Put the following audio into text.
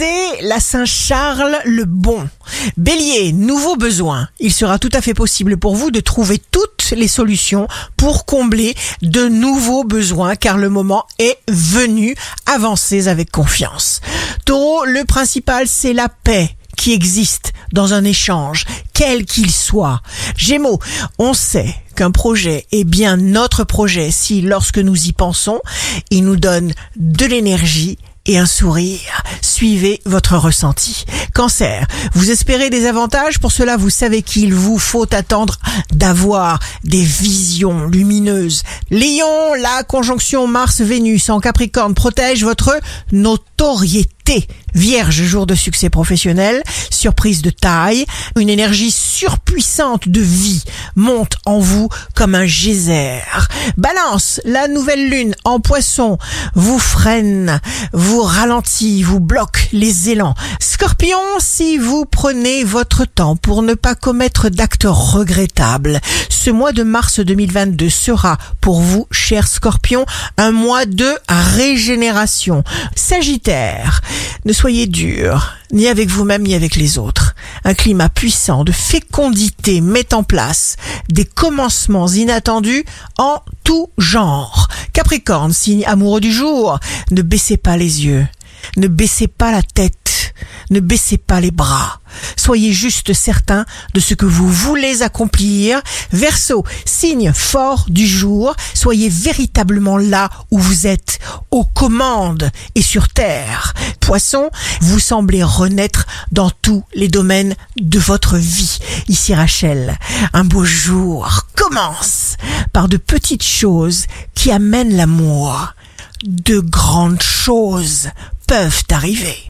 c'est la Saint-Charles le Bon. Bélier, nouveau besoin. Il sera tout à fait possible pour vous de trouver toutes les solutions pour combler de nouveaux besoins car le moment est venu. Avancez avec confiance. Taureau, le principal c'est la paix qui existe dans un échange, quel qu'il soit. Gémeaux, on sait qu'un projet est bien notre projet si lorsque nous y pensons, il nous donne de l'énergie et un sourire. Suivez votre ressenti. Cancer, vous espérez des avantages, pour cela vous savez qu'il vous faut attendre d'avoir des visions lumineuses. Lion, la conjonction Mars-Vénus en Capricorne protège votre notoriété. Vierge, jour de succès professionnel, surprise de taille, une énergie surpuissante de vie monte en vous comme un geyser. Balance, la nouvelle lune en poisson vous freine, vous ralentit, vous bloque les élans. Scorpion, si vous prenez votre temps pour ne pas commettre d'actes regrettables, ce mois de mars 2022 sera pour vous, cher Scorpion, un mois de régénération. Sagittaire, ne soyez dur, ni avec vous-même ni avec les autres. Un climat puissant de fécondité met en place des commencements inattendus en tout genre. Capricorne, signe amoureux du jour, ne baissez pas les yeux, ne baissez pas la tête, ne baissez pas les bras. Soyez juste certain de ce que vous voulez accomplir. Verseau, signe fort du jour, soyez véritablement là où vous êtes, aux commandes et sur terre. Poisson, vous semblez renaître dans tous les domaines de votre vie. Ici Rachel, un beau jour commence par de petites choses qui amènent l'amour. De grandes choses peuvent arriver.